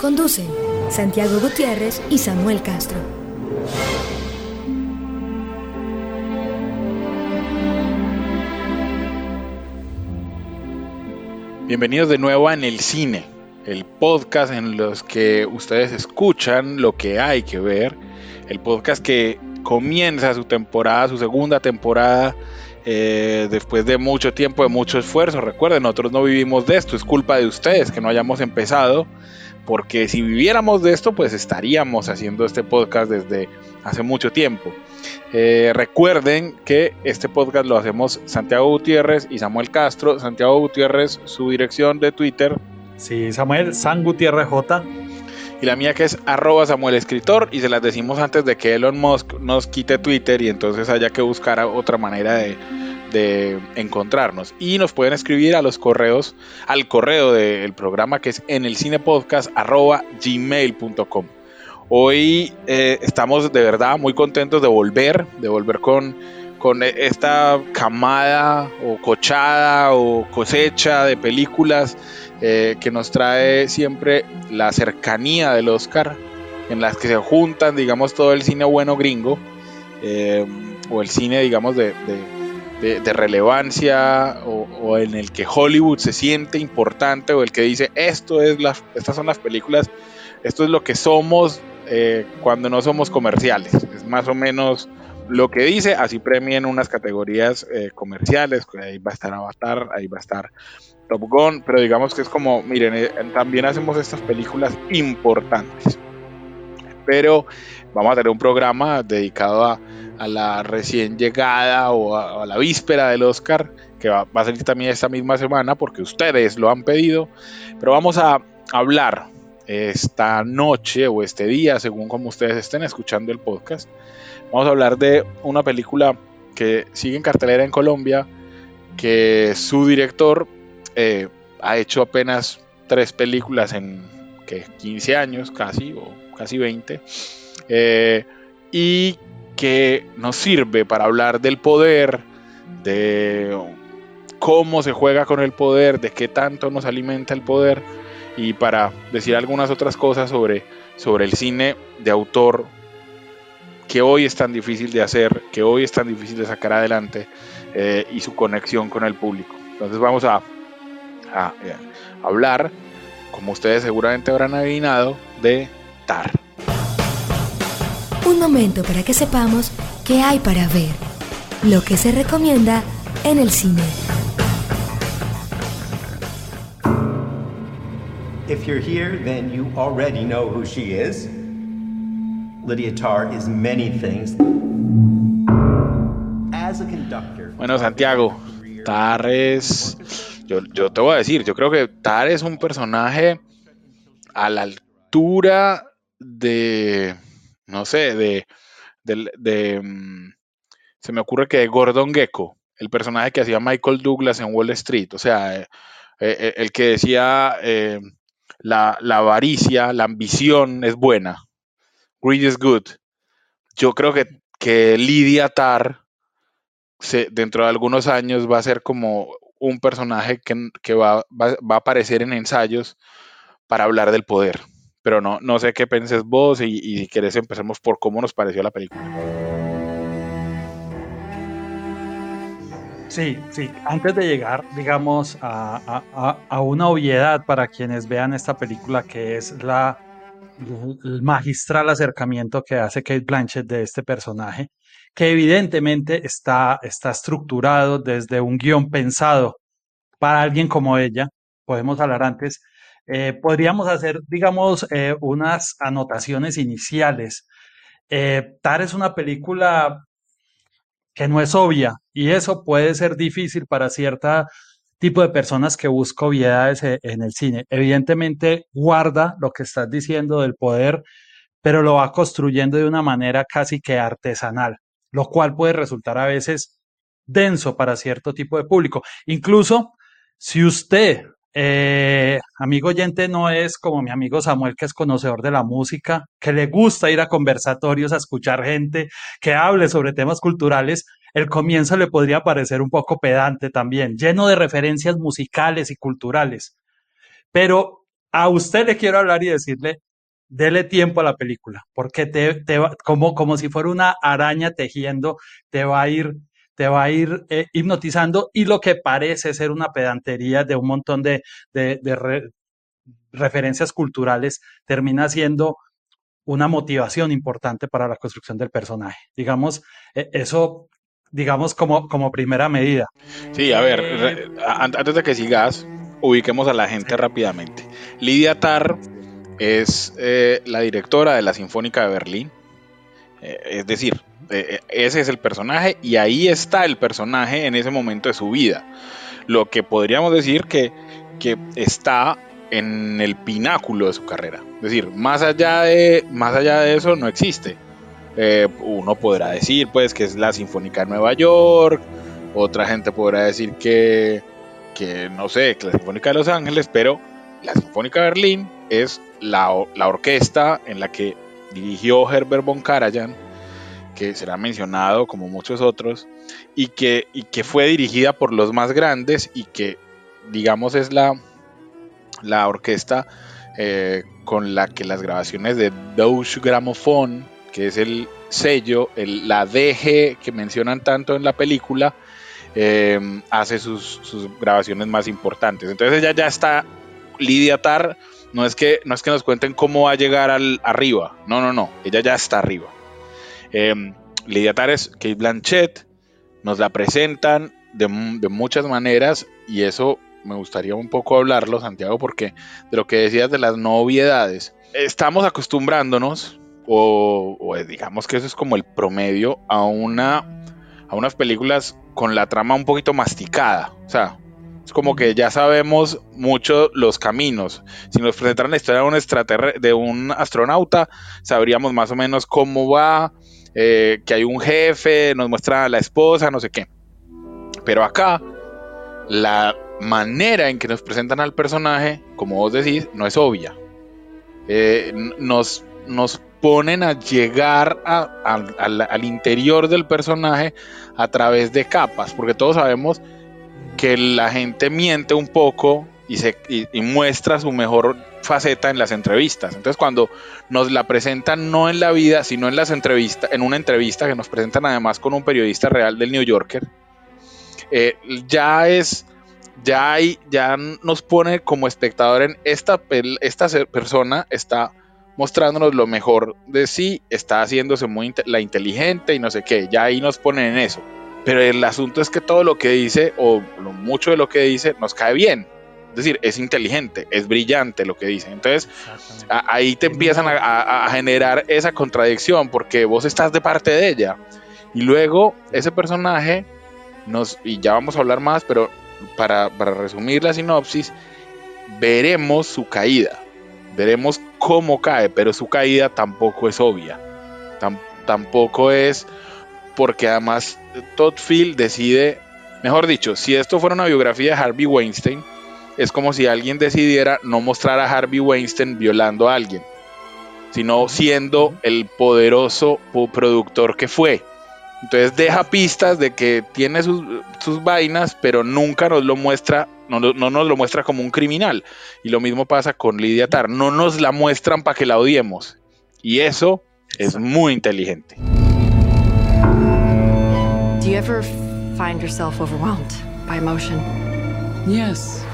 Conducen Santiago Gutiérrez y Samuel Castro. Bienvenidos de nuevo a En el Cine, el podcast en los que ustedes escuchan lo que hay que ver, el podcast que comienza su temporada, su segunda temporada, eh, después de mucho tiempo, de mucho esfuerzo. Recuerden, nosotros no vivimos de esto, es culpa de ustedes que no hayamos empezado, porque si viviéramos de esto, pues estaríamos haciendo este podcast desde hace mucho tiempo. Eh, recuerden que este podcast lo hacemos Santiago Gutiérrez y Samuel Castro. Santiago Gutiérrez, su dirección de Twitter. Sí, Samuel, San Gutiérrez J. Y la mía que es arroba Samuel Escritor. Y se las decimos antes de que Elon Musk nos quite Twitter y entonces haya que buscar otra manera de, de encontrarnos. Y nos pueden escribir a los correos, al correo del programa que es en el gmail.com. Hoy eh, estamos de verdad muy contentos de volver, de volver con, con esta camada o cochada o cosecha de películas eh, que nos trae siempre la cercanía del Oscar, en las que se juntan, digamos, todo el cine bueno gringo, eh, o el cine, digamos, de, relevancia, o, en el que Hollywood se siente importante, o el que dice, esto es las, estas son las películas, esto es lo que somos eh, cuando no somos comerciales. Es más o menos lo que dice, así premien unas categorías eh, comerciales, ahí va a estar Avatar, ahí va a estar Top Gun, pero digamos que es como, miren, eh, también hacemos estas películas importantes. Pero vamos a tener un programa dedicado a, la recién llegada o a, la víspera del Oscar, que va, va, a salir también esta misma semana porque ustedes lo han pedido. Pero vamos a hablar esta noche o este día, según como ustedes estén escuchando el podcast. Vamos a hablar de una película que sigue en cartelera en Colombia, que su director eh, ha hecho apenas tres películas en que 15 años, casi, o casi 20, eh, y que nos sirve para hablar del poder, de cómo se juega con el poder, de qué tanto nos alimenta el poder y para decir algunas otras cosas sobre, sobre el cine de autor que hoy es tan difícil de hacer, que hoy es tan difícil de sacar adelante eh, y su conexión con el público. Entonces vamos a, eh, hablar, como ustedes seguramente habrán adivinado, de TAR. Un momento para que sepamos qué hay para ver, lo que se recomienda en el cine. If you're here, then you already know who she is. Lydia Tarr is many things. As a conductor. Bueno, Santiago, Tar es. Yo, yo te voy a decir, yo creo que Tar es un personaje a la altura de. No sé, de. de, mm, se me ocurre que de Gordon Gecko, el personaje que hacía Michael Douglas en Wall Street. O sea, eh, eh, el que decía. Eh, la, avaricia, la ambición es buena. Greed is good. Yo creo que, que Lidia Tar, dentro de algunos años, va a ser como un personaje que, va, a aparecer en ensayos para hablar del poder. Pero no, no sé qué penses vos y, si querés empecemos por cómo nos pareció la película. Sí, sí, antes de llegar, digamos, a, una obviedad para quienes vean esta película, que es la, el magistral acercamiento que hace Kate Blanchett de este personaje, que evidentemente está, está estructurado desde un guion pensado para alguien como ella, podemos hablar antes, eh, podríamos hacer, digamos, eh, unas anotaciones iniciales. Eh, Tar es una película que no es obvia y eso puede ser difícil para cierta tipo de personas que busca obviedades en el cine. Evidentemente guarda lo que estás diciendo del poder, pero lo va construyendo de una manera casi que artesanal, lo cual puede resultar a veces denso para cierto tipo de público. Incluso si usted, eh, amigo oyente, no es como mi amigo Samuel, que es conocedor de la música, que le gusta ir a conversatorios a escuchar gente que hable sobre temas culturales, el comienzo le podría parecer un poco pedante también, lleno de referencias musicales y culturales. Pero a usted le quiero hablar y decirle, dele tiempo a la película, porque te, va- como, como si fuera una araña tejiendo, te va a ir, te va a ir eh, hipnotizando y lo que parece ser una pedantería de un montón de, de- de re- referencias culturales termina siendo una motivación importante para la construcción del personaje. Digamos, eh, eso, digamos, como, como primera medida. Sí, a ver, Eh, antes de que sigas, ubiquemos a la gente rápidamente. Lidia Tarr es eh, la directora de la Sinfónica de Berlín. Es decir, ese es el personaje y ahí está el personaje en ese momento de su vida. Lo que podríamos decir que, que está en el pináculo de su carrera. Es decir, más allá de, más allá de eso no existe. Eh, uno podrá decir pues que es la Sinfónica de Nueva York, otra gente podrá decir que, que no sé, que la Sinfónica de Los Ángeles, pero la Sinfónica de Berlín es la, la orquesta en la que dirigió Herbert von Karajan, que será mencionado como muchos otros, y que, y que fue dirigida por los más grandes y que, digamos, es la, la orquesta eh, con la que las grabaciones de Deutsche Grammophon, que es el sello, el- la DG que mencionan tanto en la película, eh, hace sus, sus grabaciones más importantes. Entonces ella ya está, Lidia Tar, no es que, no es que nos cuenten cómo va a llegar al, arriba, no, no, no, ella ya está arriba. Eh, Lidia Tar es Kate Blanchett, nos la presentan de, mu- de muchas maneras y eso me gustaría un poco hablarlo, Santiago, porque de lo que decías de las novedades, estamos acostumbrándonos, o, o digamos que eso es como el promedio, a, una, a unas películas con la trama un poquito masticada. O sea, es como que ya sabemos mucho los caminos. Si nos presentaran la historia de un, de un astronauta, sabríamos más o menos cómo va, eh, que hay un jefe, nos muestra a la esposa, no sé qué. Pero acá, la manera en que nos presentan al personaje, como vos decís, no es obvia. Eh, nos, nos ponen a llegar al, interior del personaje a través de capas, porque todos sabemos que la gente miente un poco y, se, y muestra su mejor faceta en las entrevistas. Entonces cuando nos la presentan no en la vida, sino en las entrevistas, en una entrevista que nos presentan además con un periodista real del New Yorker, eh, ya es ya hay, ya nos pone como espectador en esta, esta persona está mostrándonos lo mejor de sí, está haciéndose muy la inteligente y no sé qué, ya ahí nos ponen en eso. Pero el asunto es que todo lo que dice, o mucho de lo que dice, nos cae bien. Es decir, es inteligente, es brillante lo que dice. Entonces, a- ahí te empiezan a, a- a generar esa contradicción porque vos estás de parte de ella. Y luego ese personaje nos, y ya vamos a hablar más, pero para, para resumir la sinopsis, veremos su caída. Veremos cómo cae, pero su caída tampoco es obvia. Tam- tampoco es porque además Todd Field decide, mejor dicho, si esto fuera una biografía de Harvey Weinstein, es como si alguien decidiera no mostrar a Harvey Weinstein violando a alguien, sino siendo el poderoso po- productor que fue. Entonces deja pistas de que tiene sus, sus vainas, pero nunca nos lo muestra, no nos lo muestra como un criminal. Y lo mismo pasa con Lidia Tar, no nos la muestran para que la odiemos. Y eso es muy inteligente. Do you ever find yourself overwhelmed by emotion? Yes.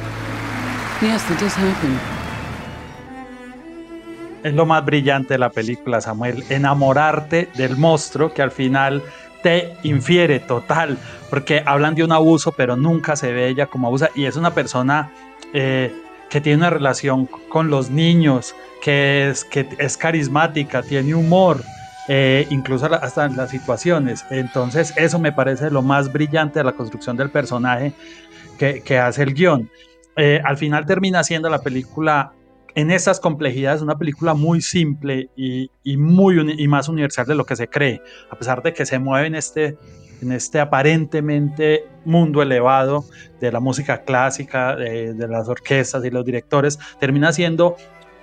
Yes. Es lo más brillante de la película, Samuel, enamorarte del monstruo que al final te infiere total, porque hablan de un abuso, pero nunca se ve ella como abusa, y es una persona eh, que tiene una relación con los niños, que es, que es carismática, tiene humor, eh, incluso hasta en las situaciones. Entonces, eso me parece lo más brillante de la construcción del personaje, que, hace el guion. Eh, al final termina siendo la película en esas complejidades una película muy simple y, muy y más universal de lo que se cree, a pesar de que se mueve en este, en este aparentemente mundo elevado de la música clásica, de, de las orquestas y los directores, termina siendo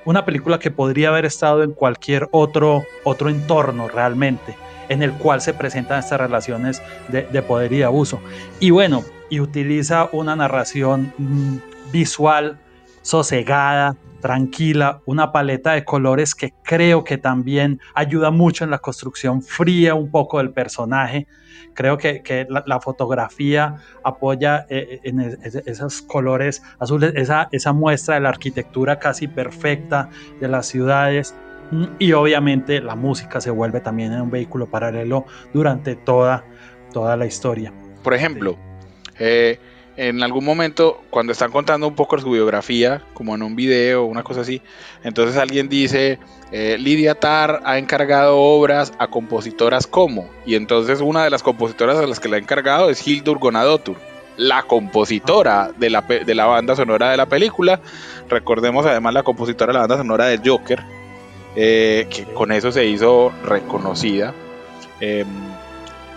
una película que podría haber estado en cualquier otro, otro entorno realmente, en el cual se presentan estas relaciones de, de poder y de abuso. Y bueno, y utiliza una narración mm, visual sosegada, tranquila, una paleta de colores que creo que también ayuda mucho en la construcción fría un poco del personaje. Creo que, la, fotografía apoya eh, en esos colores azules, esa, esa muestra de la arquitectura casi perfecta de las ciudades. Y obviamente la música se vuelve también en un vehículo paralelo durante toda, toda la historia. Por ejemplo, eh, en algún momento, cuando están contando un poco su biografía, como en un video o una cosa así, entonces alguien dice, eh, Lidia Tar ha encargado obras a compositoras como, y entonces una de las compositoras a las que le ha encargado es Hildur Gonadotur, la compositora de la, de la banda sonora de la película. Recordemos además la compositora de la banda sonora de Joker, eh, que con eso se hizo reconocida. Em,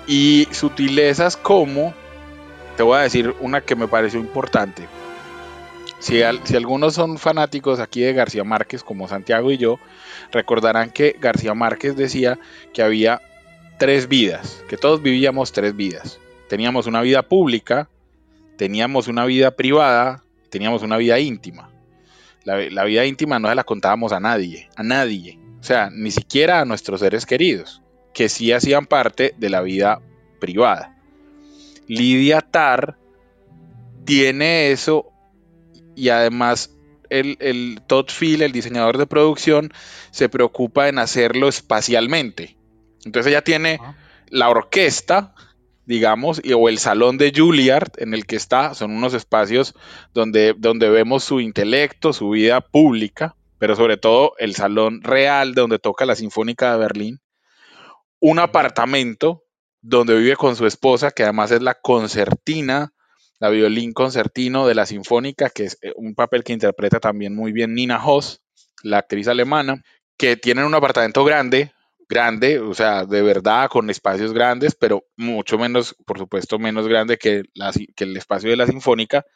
y sutilezas como te voy a decir una que me pareció importante. Si, algunos son fanáticos aquí de García Márquez, como Santiago y yo, recordarán que García Márquez decía que había tres vidas, que todos vivíamos tres vidas. Teníamos una vida pública, teníamos una vida privada, teníamos una vida íntima. La, la vida íntima no se la contábamos a nadie, a nadie. O sea, ni siquiera a nuestros seres queridos, que sí hacían parte de la vida privada. Lidia Tar tiene eso y además el, el, Todd Phil, el diseñador de producción, se preocupa en hacerlo espacialmente. Entonces ella tiene la orquesta, digamos, o el salón de Juilliard en el que está, son unos espacios donde, donde vemos su intelecto, su vida pública, pero sobre todo el salón real donde toca la Sinfónica de Berlín, un apartamento donde vive con su esposa, que además es la concertina, la violín concertino de la Sinfónica, que es eh, un papel que interpreta también muy bien Nina Hoss, la actriz alemana, que tienen un apartamento grande, grande, o sea, de verdad, con espacios grandes, pero mucho menos, por supuesto, menos grande que, que el espacio de la Sinfónica,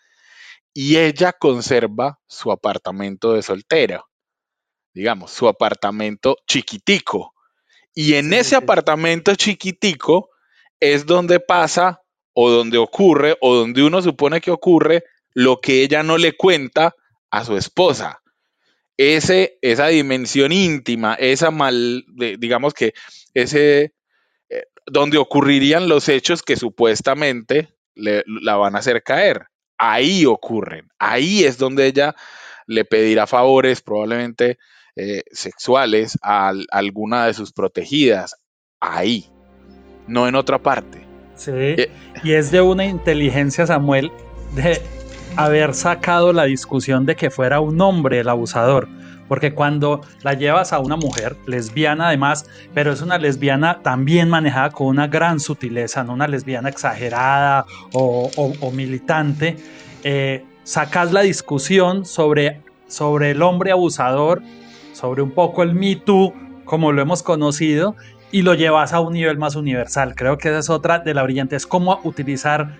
y ella conserva su apartamento de soltera, digamos, su apartamento chiquitico. Y en ese apartamento chiquitico es donde pasa o donde ocurre o donde uno supone que ocurre lo que ella no le cuenta a su esposa. Ese, esa dimensión íntima, esa mal, digamos que ese, eh, donde ocurrirían los hechos que supuestamente le, la van a hacer caer. Ahí ocurren, ahí es donde ella le pedirá favores probablemente eh, sexuales a alguna de sus protegidas. Ahí no en otra parte. Sí, eh, y es de una inteligencia, Samuel, de haber sacado la discusión de que fuera un hombre el abusador. Porque cuando la llevas a una mujer lesbiana además, pero es una lesbiana también manejada con una gran sutileza, no una lesbiana exagerada o, militante, eh, sacas la discusión sobre, sobre el hombre abusador, sobre un poco el Me Too, como lo hemos conocido, y lo llevas a un nivel más universal. Creo que esa es otra de la brillante, es cómo utilizar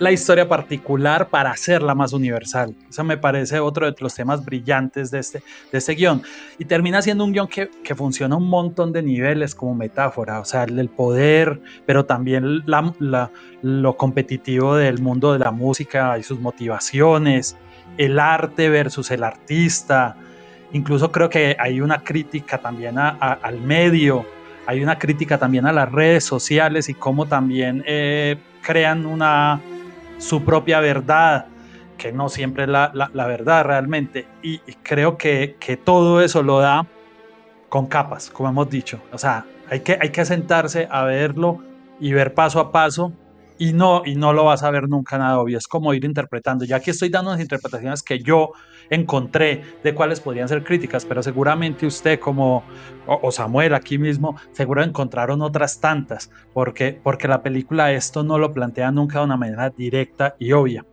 la historia particular para hacerla más universal. Eso me parece otro de los temas brillantes de este, de este guion. Y termina siendo un guion que, que funciona un montón de niveles como metáfora, o sea, el, poder, pero también la, lo competitivo del mundo de la música y sus motivaciones, el arte versus el artista. Incluso creo que hay una crítica también al medio hay una crítica también a las redes sociales y cómo también eh, crean una, su propia verdad, que no siempre es la, verdad realmente. Y, creo que, todo eso lo da con capas, como hemos dicho. O sea, hay que, hay que sentarse a verlo y ver paso a paso y no, y no lo vas a ver nunca nada obvio. Es como ir interpretando. Ya aquí estoy dando unas interpretaciones que yo encontré de cuáles podrían ser críticas, pero seguramente usted como o, Samuel aquí mismo seguro encontraron otras tantas, porque, porque la película esto no lo plantea nunca de una manera directa y obvia.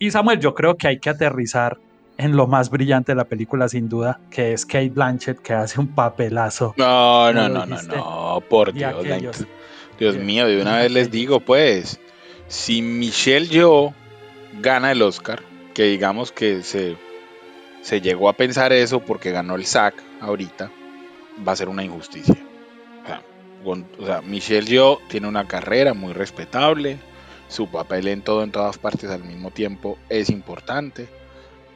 Y Samuel, yo creo que hay que aterrizar en lo más brillante de la película, sin duda, que es Kate Blanchett, que hace un papelazo. No, no, no, no, no, por Dios. Dios mío, de una vez les digo, pues, si Michelle Yeoh gana el Oscar, que digamos que se, se llegó a pensar eso porque ganó el SAC ahorita, va a ser una injusticia. O sea, Michelle Yeoh tiene una carrera muy respetable, su papel en todo, en todas partes al mismo tiempo es importante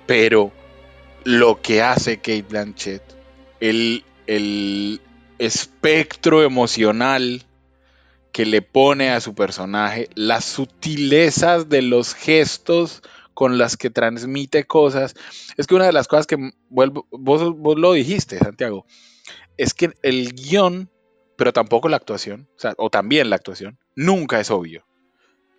pero lo que hace Kate Blanchett, el, el espectro emocional que le pone a su personaje, las sutilezas de los gestos con las que transmite cosas. Es que una de las cosas que vuelvo, vos, vos, lo dijiste, Santiago, es que el guion, pero tampoco la actuación, o, también la actuación, nunca es obvio.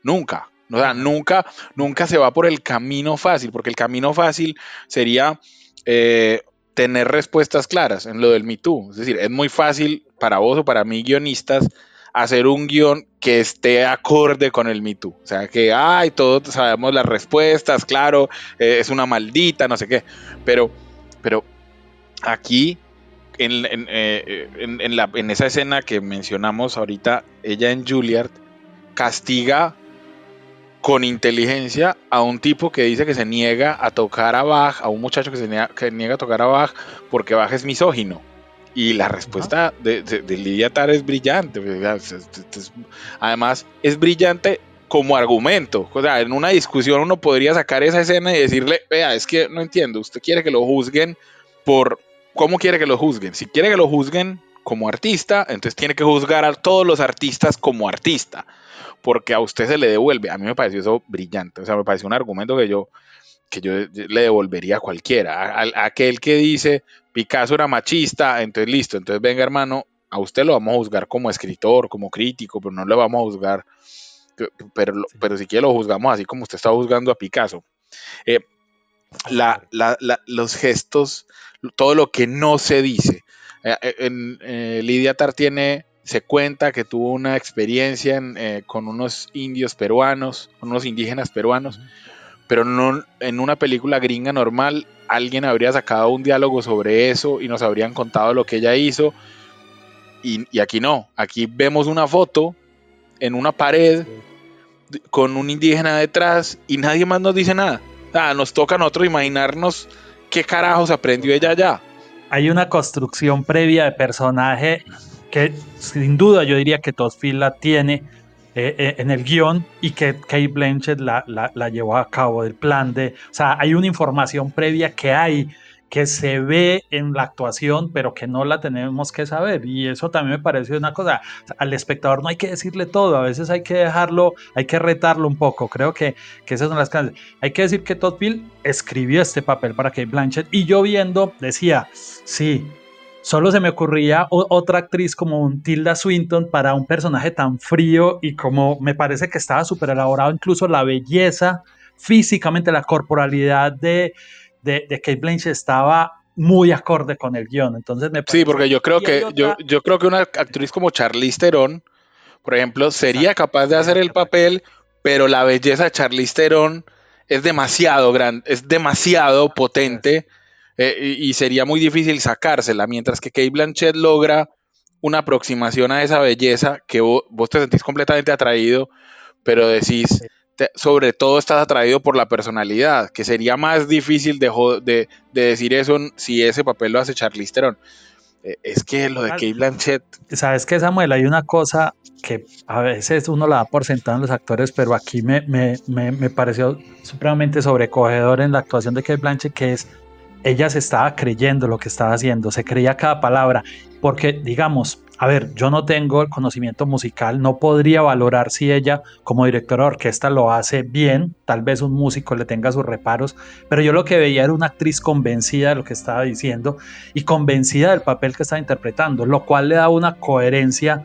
Nunca. O sea, nunca, nunca se va por el camino fácil, porque el camino fácil sería eh, tener respuestas claras en lo del Me Too. Es decir, es muy fácil para vos o para mí, guionistas, hacer un guion que esté acorde con el Me Too. O sea, que, ay, todos sabemos las respuestas, claro, eh, es una maldita, no sé qué. Pero, pero aquí, en, en, eh, en esa escena que mencionamos ahorita, ella en Juilliard castiga con inteligencia a un tipo que dice que se niega a tocar a Bach, a un muchacho que se niega, que niega a tocar a Bach porque Bach es misógino. Y la respuesta de, Lidia Tar es brillante. Además, es brillante como argumento. O sea, en una discusión uno podría sacar esa escena y decirle, vea, es que no entiendo, usted quiere que lo juzguen por... ¿Cómo quiere que lo juzguen? Si quiere que lo juzguen como artista, entonces tiene que juzgar a todos los artistas como artista porque a usted se le devuelve. A mí me pareció eso brillante, o sea, me pareció un argumento que yo, que yo le devolvería a cualquiera. A, aquel que dice Picasso era machista, entonces listo, entonces venga hermano, a usted lo vamos a juzgar como escritor, como crítico, pero no le vamos a juzgar, pero, pero si quiere lo juzgamos así como usted está juzgando a Picasso. Eh, los gestos, todo lo que no se dice. Eh, en, eh, Lidia Tar tiene se cuenta que tuvo una experiencia con unos indios peruanos, con unos indígenas peruanos, pero no en una película gringa normal alguien habría sacado un diálogo sobre eso y nos habrían contado lo que ella hizo. Y, aquí no, aquí vemos una foto en una pared con un indígena detrás y nadie más nos dice nada. nos toca a nosotros imaginarnos qué carajos aprendió ella allá. Hay una construcción previa de personaje que sin duda yo diría que Todd Field la tiene eh, eh, en el guion y que Kate Blanchett la, la, llevó a cabo del plan de, o sea, hay una información previa que hay que se ve en la actuación, pero que no la tenemos que saber. Y eso también me parece una cosa, al espectador no hay que decirle todo, a veces hay que dejarlo, hay que retarlo un poco. Creo que, que esas son las cosas. Hay que decir que Todd Field escribió este papel para Kate Blanchett y yo viendo decía, sí, Solo se me ocurría otra actriz como un Tilda Swinton para un personaje tan frío y como me parece que estaba súper elaborado, incluso la belleza, físicamente la corporalidad de, de, de Kate Blanchett estaba muy acorde con el guion. Entonces me Sí, porque yo creo que yo, yo creo que una actriz como Charlize Theron, por ejemplo, sería capaz de hacer el papel, pero la belleza de Charlize Theron es demasiado grande, es demasiado potente eh, y, sería muy difícil sacársela, mientras que Kate Blanchett logra una aproximación a esa belleza que vos, te sentís completamente atraído, pero decís, sobre todo estás atraído por la personalidad, que sería más difícil de, de, decir eso si ese papel lo hace Charlize Theron. Eh, es que lo de Kate Blanchett. Sabes que Samuel, hay una cosa que a veces uno la da por sentado en los actores, pero aquí me, me, me, me pareció supremamente sobrecogedor en la actuación de Kate Blanchett, que es ella se estaba creyendo lo que estaba haciendo, se creía cada palabra, porque digamos, a ver, yo no tengo el conocimiento musical, no podría valorar si ella como directora de orquesta lo hace bien, tal vez un músico le tenga sus reparos, pero yo lo que veía era una actriz convencida de lo que estaba diciendo y convencida del papel que estaba interpretando, lo cual le da una coherencia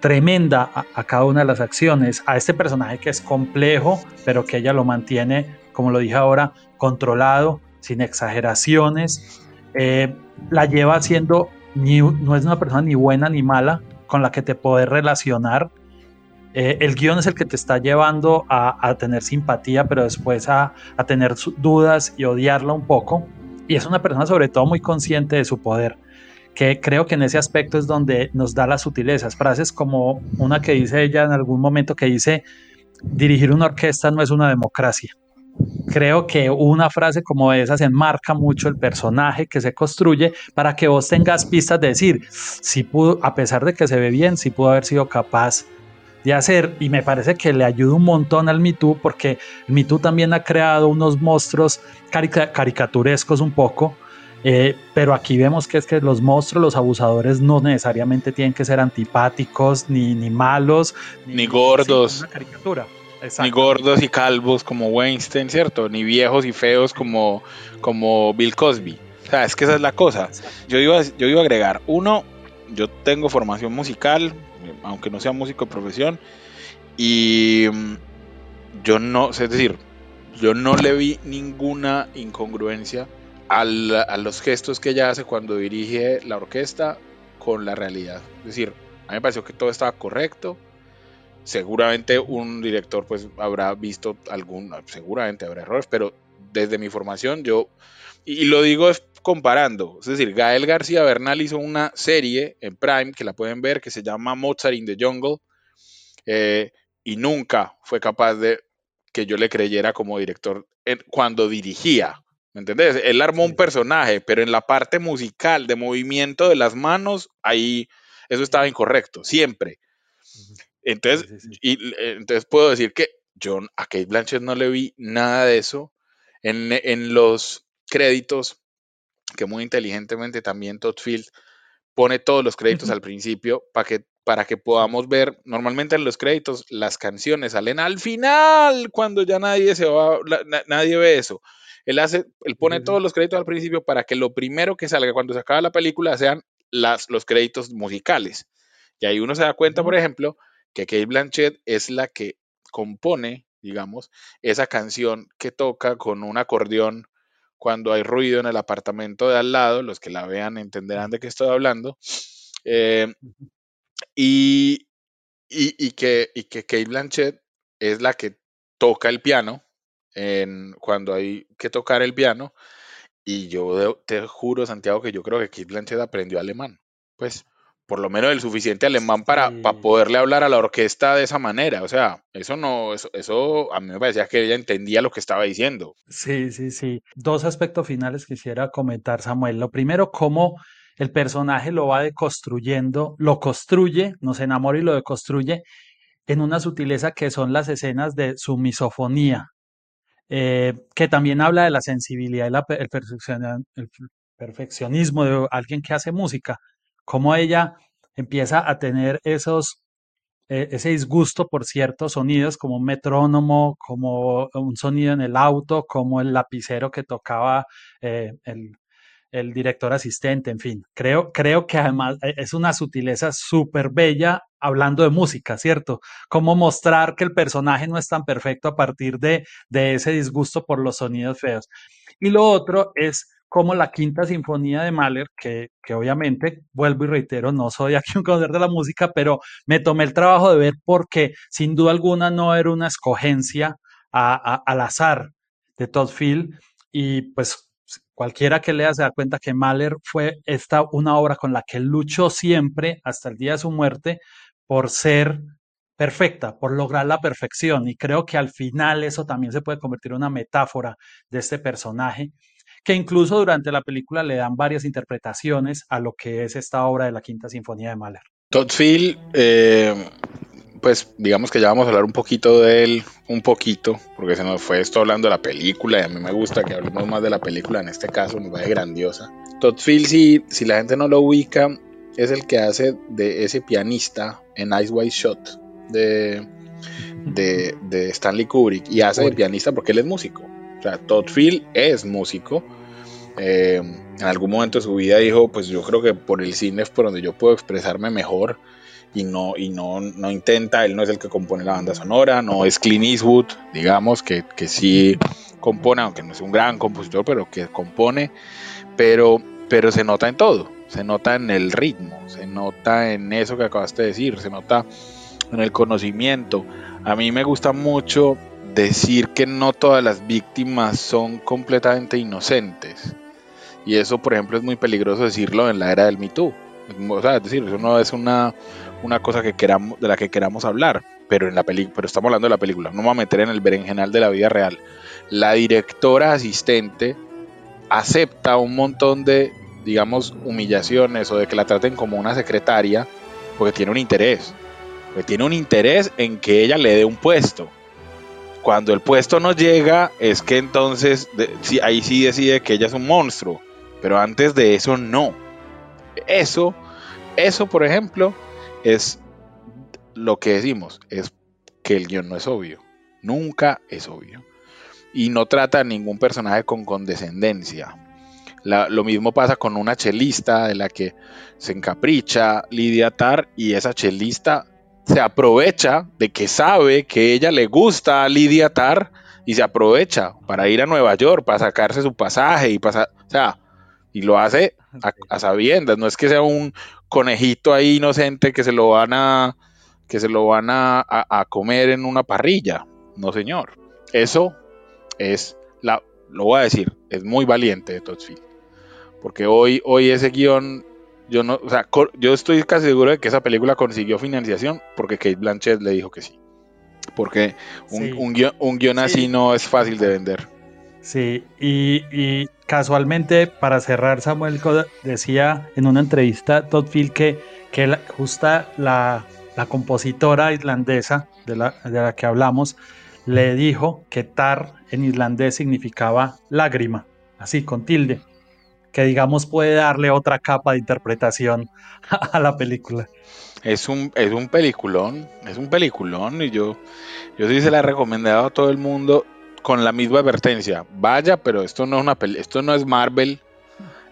tremenda a, a, cada una de las acciones, a este personaje que es complejo, pero que ella lo mantiene, como lo dije ahora, controlado, sin exageraciones, eh, la lleva siendo, ni, no es una persona ni buena ni mala con la que te puedes relacionar. eh, el guion es el que te está llevando a, tener simpatía, pero después a, a tener dudas y odiarla un poco. Y es una persona sobre todo muy consciente de su poder que creo que en ese aspecto es donde nos da las sutilezas. Frases como una que dice ella en algún momento que dice, dirigir una orquesta no es una democracia. Creo que una frase como esa se enmarca mucho el personaje que se construye para que vos tengas pistas de decir, si pudo, a pesar de que se ve bien, si pudo haber sido capaz de hacer. Y me parece que le ayuda un montón al Me porque el Me también ha creado unos monstruos caricaturescos un poco eh, pero aquí vemos que es que los monstruos, los abusadores no necesariamente tienen que ser antipáticos, ni, ni malos, ni, gordos. Ni gordos y calvos como Weinstein, ¿cierto? Ni viejos y feos como, como Bill Cosby. O sea, es que esa es la cosa. Yo iba, yo iba a agregar, uno, yo tengo formación musical, aunque no sea músico de profesión, y mm, yo no, es decir, yo no le vi ninguna incongruencia a los gestos que ella hace cuando dirige la orquesta con la realidad. Es decir, a mí me pareció que todo estaba correcto. Seguramente un director pues habrá visto algún, seguramente habrá errores, pero desde mi formación yo, y, lo digo es comparando, es decir, Gael García Bernal hizo una serie en Prime que la pueden ver que se llama Mozart in the Jungle eh, y nunca fue capaz de que yo le creyera como director cuando dirigía. ¿Me entendés? Él armó un personaje, pero en la parte musical de movimiento de las manos, ahí eso estaba incorrecto, siempre. Entonces, Y, eh, entonces puedo decir que yo a Kate Blanchett no le vi nada de eso. En, en los créditos, que muy inteligentemente también Todd Field pone todos los créditos al principio para que, para que podamos ver, normalmente en los créditos las canciones salen al final, cuando ya nadie se va, nadie ve eso. Él, hace, él pone todos los créditos al principio para que lo primero que salga cuando se acaba la película sean las, los créditos musicales. Y ahí uno se da cuenta, por ejemplo, que Kate Blanchett es la que compone, digamos, esa canción que toca con un acordeón cuando hay ruido en el apartamento de al lado. Los que la vean entenderán de qué estoy hablando. Eh, y, y, que, y que Kate Blanchett es la que toca el piano en, cuando hay que tocar el piano. Y yo te juro, Santiago, que yo creo que Keith Blanchett aprendió alemán. Pues, por lo menos el suficiente alemán para, para, poderle hablar a la orquesta de esa manera. O sea, eso no, eso, eso a mí me parecía que ella entendía lo que estaba diciendo. Sí, sí, sí. Dos aspectos finales quisiera comentar, Samuel. Lo primero, cómo el personaje lo va deconstruyendo, lo construye, nos enamora y lo deconstruye en una sutileza que son las escenas de su misofonía. Eh, que también habla de la sensibilidad y el, perfeccionismo de alguien que hace música, cómo ella empieza a tener esos, e, ese disgusto por ciertos sonidos, como un metrónomo, como un sonido en el auto, como el lapicero que tocaba eh, el, el director asistente, en fin. Creo, creo que además e, es una sutileza súper bella hablando de música, ¿cierto? Cómo mostrar que el personaje no es tan perfecto a partir de, de ese disgusto por los sonidos feos. Y lo otro es como la quinta sinfonía de Mahler, que, que, obviamente, vuelvo y reitero, no soy aquí un conocedor de la música, pero me tomé el trabajo de ver porque sin duda alguna no era una escogencia al azar de Todd Field y pues Cualquiera que lea se da cuenta que Mahler fue esta una obra con la que luchó siempre hasta el día de su muerte por ser perfecta, por lograr la perfección. Y creo que al final eso también se puede convertir en una metáfora de este personaje, que incluso durante la película le dan varias interpretaciones a lo que es esta obra de la Quinta Sinfonía de Mahler. Todd Field eh, pues digamos que ya vamos a hablar un poquito de él, un poquito, porque se nos fue esto hablando de la película y a mí me gusta que hablemos más de la película, en este caso me parece grandiosa. Todd Field, si, si la gente no lo ubica, es el que hace de ese pianista en Ice White Shot de, de, Stanley Kubrick y hace de pianista porque él es músico. Todd Field es músico. Eh, en algún momento de su vida dijo, pues yo creo que por el cine es por donde yo puedo expresarme mejor y no, y no, no intenta, él no es el que compone la banda sonora, no es Clint Eastwood, digamos, que, que sí compone, aunque no es un gran compositor, pero que compone, pero, pero se nota en todo, se nota en el ritmo, se nota en eso que acabaste de decir, se nota en el conocimiento. A mí me gusta mucho decir que no todas las víctimas son completamente inocentes. Y eso, por ejemplo, es muy peligroso decirlo en la era del Me Too. O sea, es decir, eso no es una, una cosa que queramos, de la que queramos hablar, pero, en la pero estamos hablando de la película. No me voy a meter en el berenjenal de la vida real. La directora asistente acepta un montón de, digamos, humillaciones o de que la traten como una secretaria porque tiene un interés. Porque tiene un interés en que ella le dé un puesto. Cuando el puesto no llega, es que entonces ahí sí decide que ella es un monstruo. Pero antes de eso, no. Eso, eso, por ejemplo, es lo que decimos, es que el guion no es obvio. Nunca es obvio. Y no trata a ningún personaje con condescendencia. lo mismo pasa con una chelista de la que se encapricha Lidia Tar y esa chelista se aprovecha de que sabe que ella le gusta a Lidia Tar y se aprovecha para ir a Nueva York, para sacarse su pasaje y pasar, o sea, y lo hace a, sabiendas, no es que sea un conejito ahí inocente que se lo van a que se lo van a, comer en una parrilla, no señor. Eso es la, lo voy a decir, es muy valiente de Todd porque hoy, hoy ese guion yo no, o sea, yo estoy casi seguro de que esa película consiguió financiación porque Kate Blanchett le dijo que sí. Porque un, guion, así no es fácil de vender. Sí, y, casualmente, para cerrar, Samuel decía en una entrevista Todd Field que, que la, justa la, compositora islandesa de la, de la que hablamos le dijo que tar en islandés significaba lágrima, así con tilde que digamos puede darle otra capa de interpretación a la película. Es un, es un peliculón, es un peliculón y yo, yo sí se la he recomendado a todo el mundo con la misma advertencia. Vaya, pero esto no es una esto no es Marvel,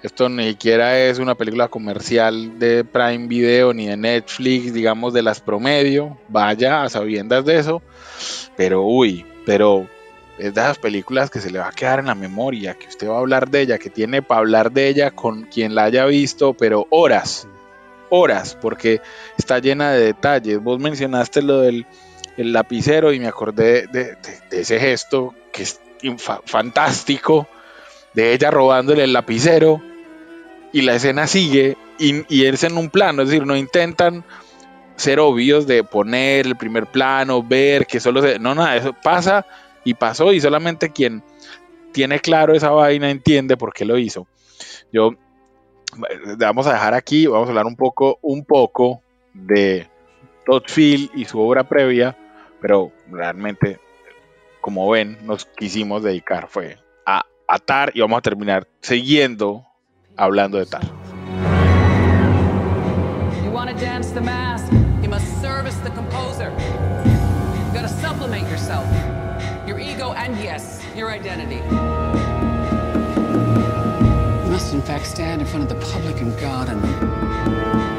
esto ni siquiera es una película comercial de Prime Video ni de Netflix, digamos de las promedio. Vaya a sabiendas de eso, pero uy, pero es de esas películas que se le va a quedar en la memoria, que usted va a hablar de ella, que tiene para hablar de ella con quien la haya visto, pero horas, horas, porque está llena de detalles. Vos mencionaste lo del lapicero y me acordé de, ese gesto que es fantástico, de ella robándole el lapicero y la escena sigue y, y es en un plano, es decir, no intentan ser obvios de poner el primer plano, ver que solo se... No, nada, eso pasa y pasó y solamente quien tiene claro esa vaina entiende por qué lo hizo. Yo vamos a dejar aquí, vamos a hablar un poco, un poco de Todd Field y su obra previa, pero realmente, como ven, nos quisimos dedicar fue a atar y vamos a terminar siguiendo hablando de Tar. You dance the mask, you must composer. And yes, your identity. You must, in fact, stand in front of the public and God and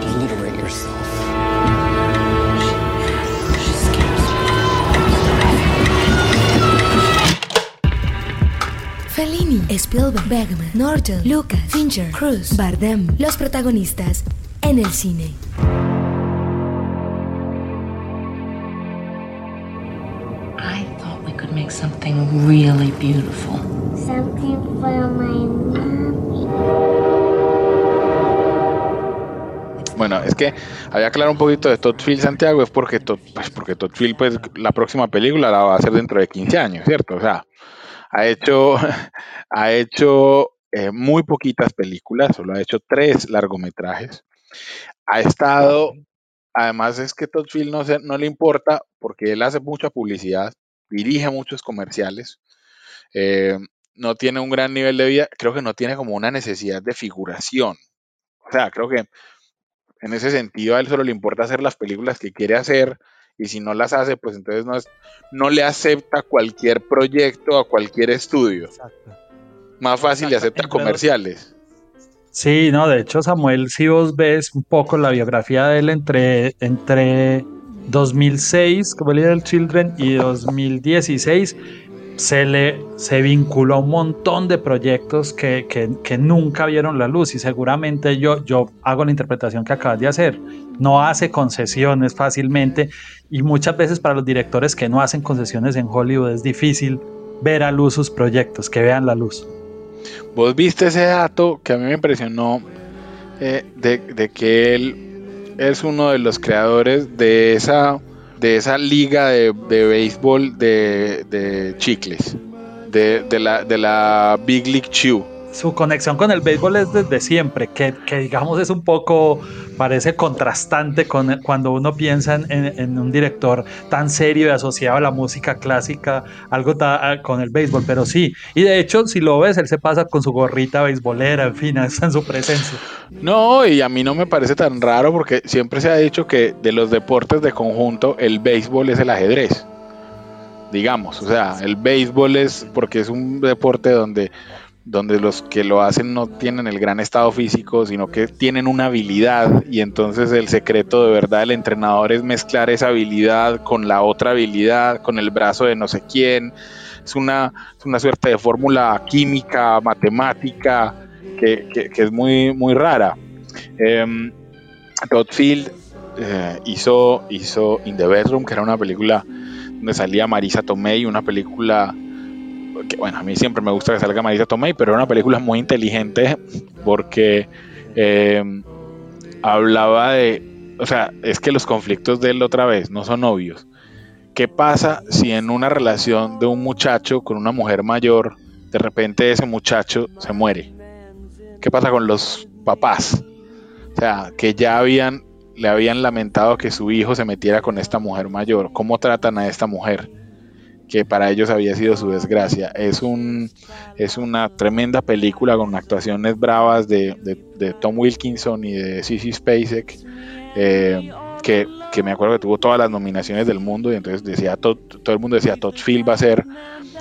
obliterate yourself. Fellini, Spielberg, Bergman, Norton, Lucas, Fincher, Cruz, Bardem, los protagonistas en el cine. Something really beautiful. Something for my Bueno, es que había que hablar un poquito de Todd Field Santiago, es porque Todd, pues porque Todd Field, pues la próxima película la va a hacer dentro de 15 años, ¿cierto? O sea, ha hecho, ha hecho eh, muy poquitas películas, solo ha hecho tres largometrajes. Ha estado, además es que Todd Field no, se, no le importa porque él hace mucha publicidad, dirige muchos comerciales, eh, no tiene un gran nivel de vida, creo que no tiene como una necesidad de figuración. O sea, creo que en ese sentido a él solo le importa hacer las películas que quiere hacer y si no las hace, pues entonces no, es, no le acepta cualquier proyecto a cualquier estudio. Más fácil le acepta comerciales. Sí, no, de hecho Samuel, si vos ves un poco la biografía de él entre, entre 2006 como Little Children y 2016 se le se vinculó a un montón de proyectos que, que, nunca vieron la luz y seguramente yo, yo hago la interpretación que acabas de hacer. No hace concesiones fácilmente y muchas veces para los directores que no hacen concesiones en Hollywood es difícil ver a luz sus proyectos, que vean la luz. Vos viste ese dato que a mí me impresionó eh, de que él es uno de los creadores de esa de esa liga de, béisbol de, chicles, de, la, de la Big League Chew su conexión con el béisbol es desde siempre, que, digamos es un poco, parece contrastante con cuando uno piensa en, un director tan serio y asociado a la música clásica, algo con el béisbol, pero sí, y de hecho si lo ves, él se pasa con su gorrita beisbolera, en fin, está en su presencia. No, y a mí no me parece tan raro porque siempre se ha dicho que de los deportes de conjunto, el béisbol es el ajedrez digamos, o sea, el béisbol es porque es un deporte donde donde los que lo hacen no tienen el gran estado físico, sino que tienen una habilidad y entonces el secreto de verdad del entrenador es mezclar esa habilidad con la otra habilidad, con el brazo de no sé quién. Es una, una suerte de fórmula química, matemática, que, es muy, muy rara. Eh, Todd Field eh, hizo, hizo In the Bedroom, que era una película donde salía Marisa Tomei, una película bueno, a mí siempre me gusta que salga Marisa Tomei, pero era una película muy inteligente porque eh, hablaba de, o sea, es que los conflictos de él otra vez no son obvios. ¿Qué pasa si en una relación de un muchacho con una mujer mayor, de repente ese muchacho se muere? ¿Qué pasa con los papás? O sea, que ya habían, le habían lamentado que su hijo se metiera con esta mujer mayor. ¿Cómo tratan a esta mujer? Que para ellos había sido su desgracia. Es, un, es una tremenda película con actuaciones bravas de, Tom Wilkinson y de Sissy Spacek, eh, que, me acuerdo que tuvo todas las nominaciones del mundo y entonces decía todo, todo el mundo decía Todd Field va a ser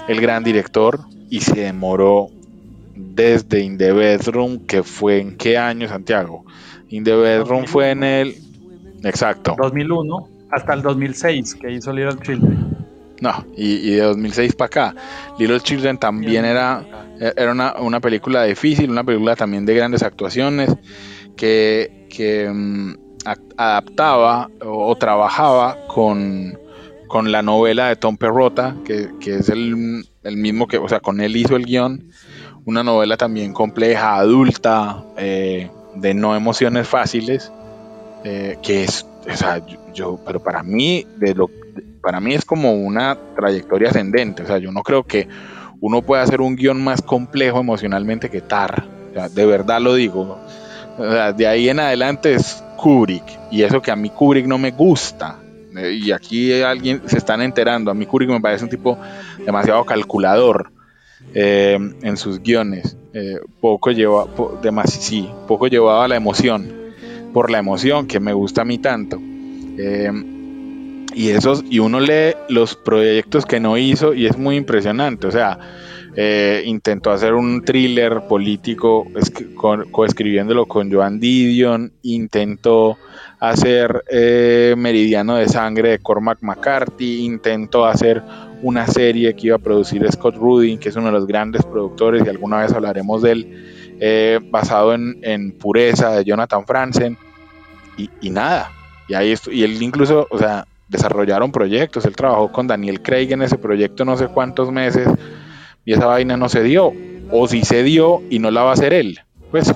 el gran director y se demoró desde In the Bedroom, que fue en qué año Santiago. In the Bedroom fue en el... Exacto. 2001 hasta el 2006 que hizo Little Children. No, y, de 2006 para acá. Little Children también era, era una, película difícil, una película también de grandes actuaciones, que, mm, adaptaba o, trabajaba con, la novela de Tom Perrotta, que, es el, mismo que, o sea, con él hizo el guion, una novela también compleja, adulta, eh, de no emociones fáciles, eh, que es, o sea, yo, pero para mí, de lo para mí es como una trayectoria ascendente. O sea, yo no creo que uno pueda hacer un guion más complejo emocionalmente que Tar. de verdad lo digo. de ahí en adelante es Kubrick. Y eso que a mí Kubrick no me gusta. Eh, y aquí alguien se están enterando. A mí Kubrick me parece un tipo demasiado calculador eh, en sus guiones. Eh, poco lleva, sí, poco llevaba la emoción. Por la emoción que me gusta a mí tanto y esos y uno lee los proyectos que no hizo y es muy impresionante o sea eh, intentó hacer un thriller político coescribiéndolo con Joan Didion intentó hacer eh, Meridiano de Sangre de Cormac McCarthy intentó hacer una serie que iba a producir Scott Rudin que es uno de los grandes productores y alguna vez hablaremos de él eh, basado en, en, Pureza de Jonathan Franzen y, y nada y ahí y él incluso o sea desarrollaron proyectos. Él trabajó con Daniel Craig en ese proyecto no sé cuántos meses y esa vaina no se dio. O si se dio y no la va a hacer él. Pues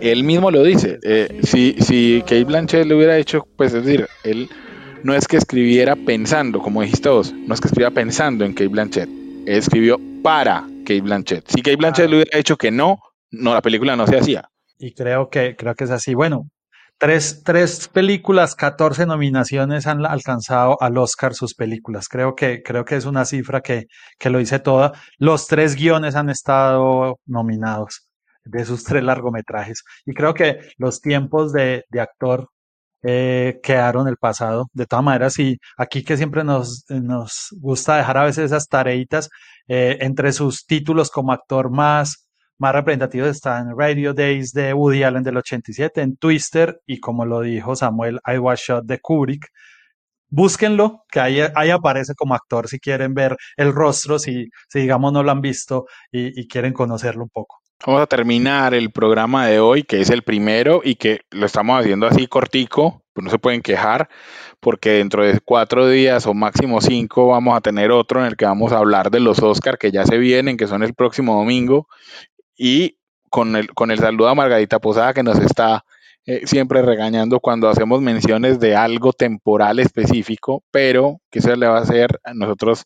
él mismo lo dice. Eh, si, si Kate Blanchett le hubiera hecho, pues es decir, él no es que escribiera pensando, como dijiste vos, no es que escribiera pensando en Kate Blanchett. Él escribió para Kate Blanchett. Si Kate Blanchett le hubiera dicho que no, no, la película no se hacía. Y creo que, creo que es así. Bueno, Tres, tres películas, 14 nominaciones han alcanzado al Oscar sus películas. Creo que, creo que es una cifra que, que lo dice toda. Los tres guiones han estado nominados de sus tres largometrajes. Y creo que los tiempos de, de actor eh, quedaron el pasado. De todas maneras, y aquí que siempre nos, nos gusta dejar a veces esas tareitas eh, entre sus títulos como actor más más representativos están Radio Days de Woody Allen del 87, en Twister y como lo dijo Samuel, I Was Shot de Kubrick. búsquenlo, que ahí, ahí, aparece como actor si quieren ver el rostro, si, si digamos no lo han visto y, y quieren conocerlo un poco. Vamos a terminar el programa de hoy, que es el primero y que lo estamos haciendo así cortico, pues no se pueden quejar, porque dentro de cuatro días o máximo cinco vamos a tener otro en el que vamos a hablar de los Oscar que ya se vienen, que son el próximo domingo, y con el, con el saludo a Margarita Posada que nos está eh, siempre regañando cuando hacemos menciones de algo temporal específico, pero que se le va a hacer, nosotros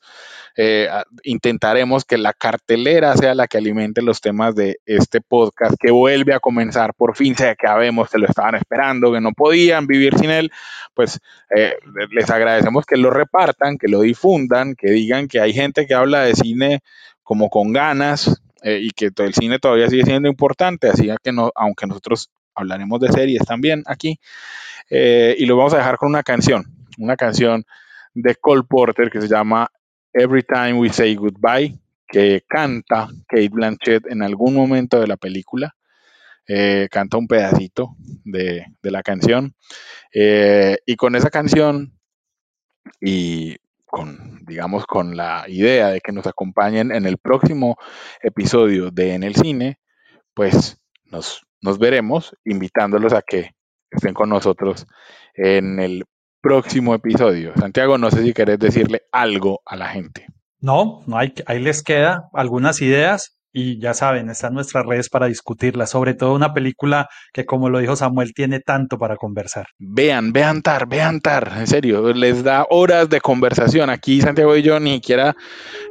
eh, intentaremos que la cartelera sea la que alimente los temas de este podcast que vuelve a comenzar, por fin se acabemos, se lo estaban esperando, que no podían vivir sin él, pues eh, les agradecemos que lo repartan, que lo difundan, que digan que hay gente que habla de cine como con ganas, y que el cine todavía sigue siendo importante, así que no, aunque nosotros hablaremos de series también aquí. Eh, y lo vamos a dejar con una canción, una canción de Cole Porter que se llama Every Time We Say Goodbye, que canta Kate Blanchett en algún momento de la película. Eh, canta un pedacito de, la canción. Eh, y con esa canción y con, digamos, con la idea de que nos acompañen en el próximo episodio de En el Cine, pues nos nos veremos invitándolos a que estén con nosotros en el próximo episodio. Santiago, no sé si querés decirle algo a la gente. No, no hay, ahí les queda algunas ideas y ya saben, están nuestras redes para discutirlas, sobre todo una película que como lo dijo Samuel tiene tanto para conversar. Vean, vean Tar, vean Tar, en serio, les da horas de conversación. Aquí Santiago y yo ni siquiera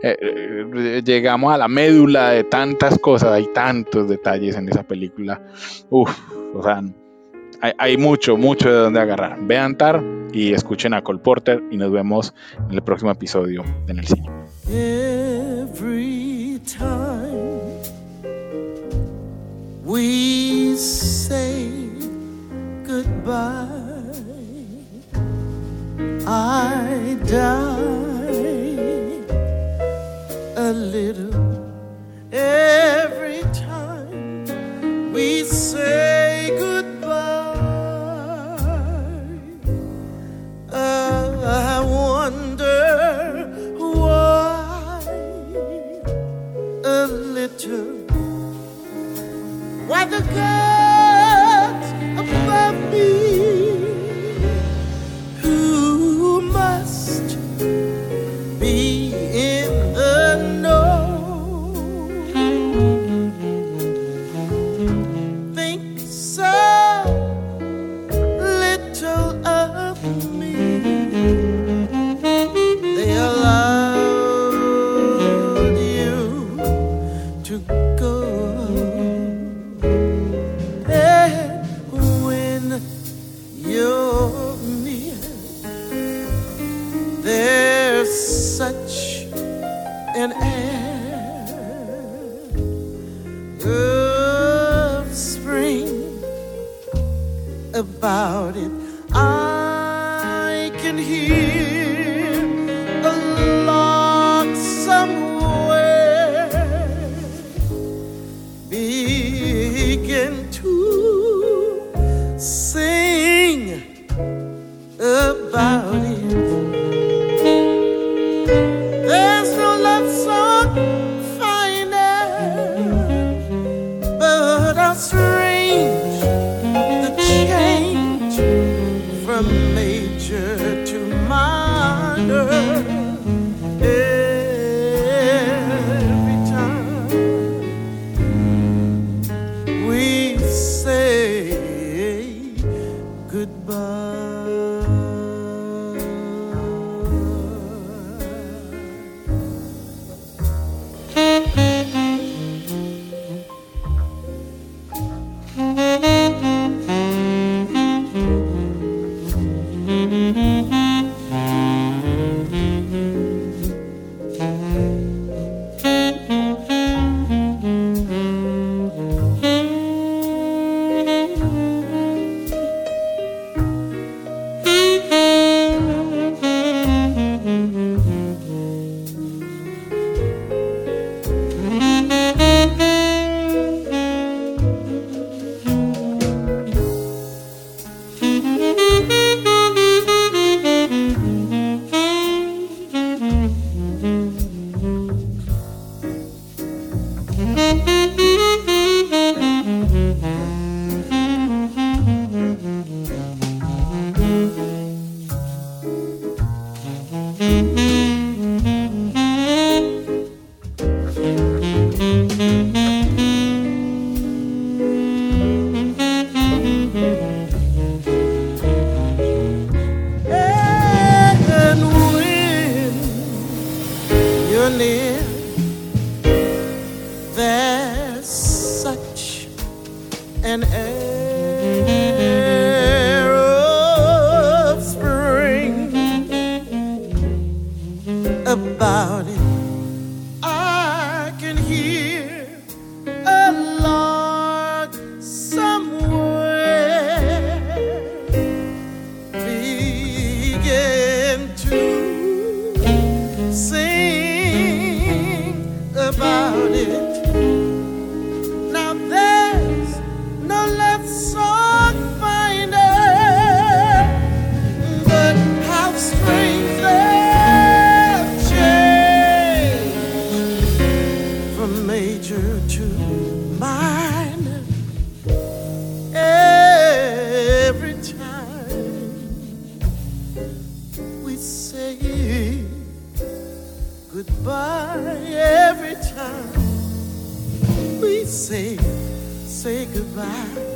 eh, eh, llegamos a la médula de tantas cosas, hay tantos detalles en esa película. Uf, o sea, hay, hay mucho, mucho de donde agarrar. Vean Tar y escuchen a Cole Porter y nos vemos en el próximo episodio En el Cine. About it. Say, say goodbye.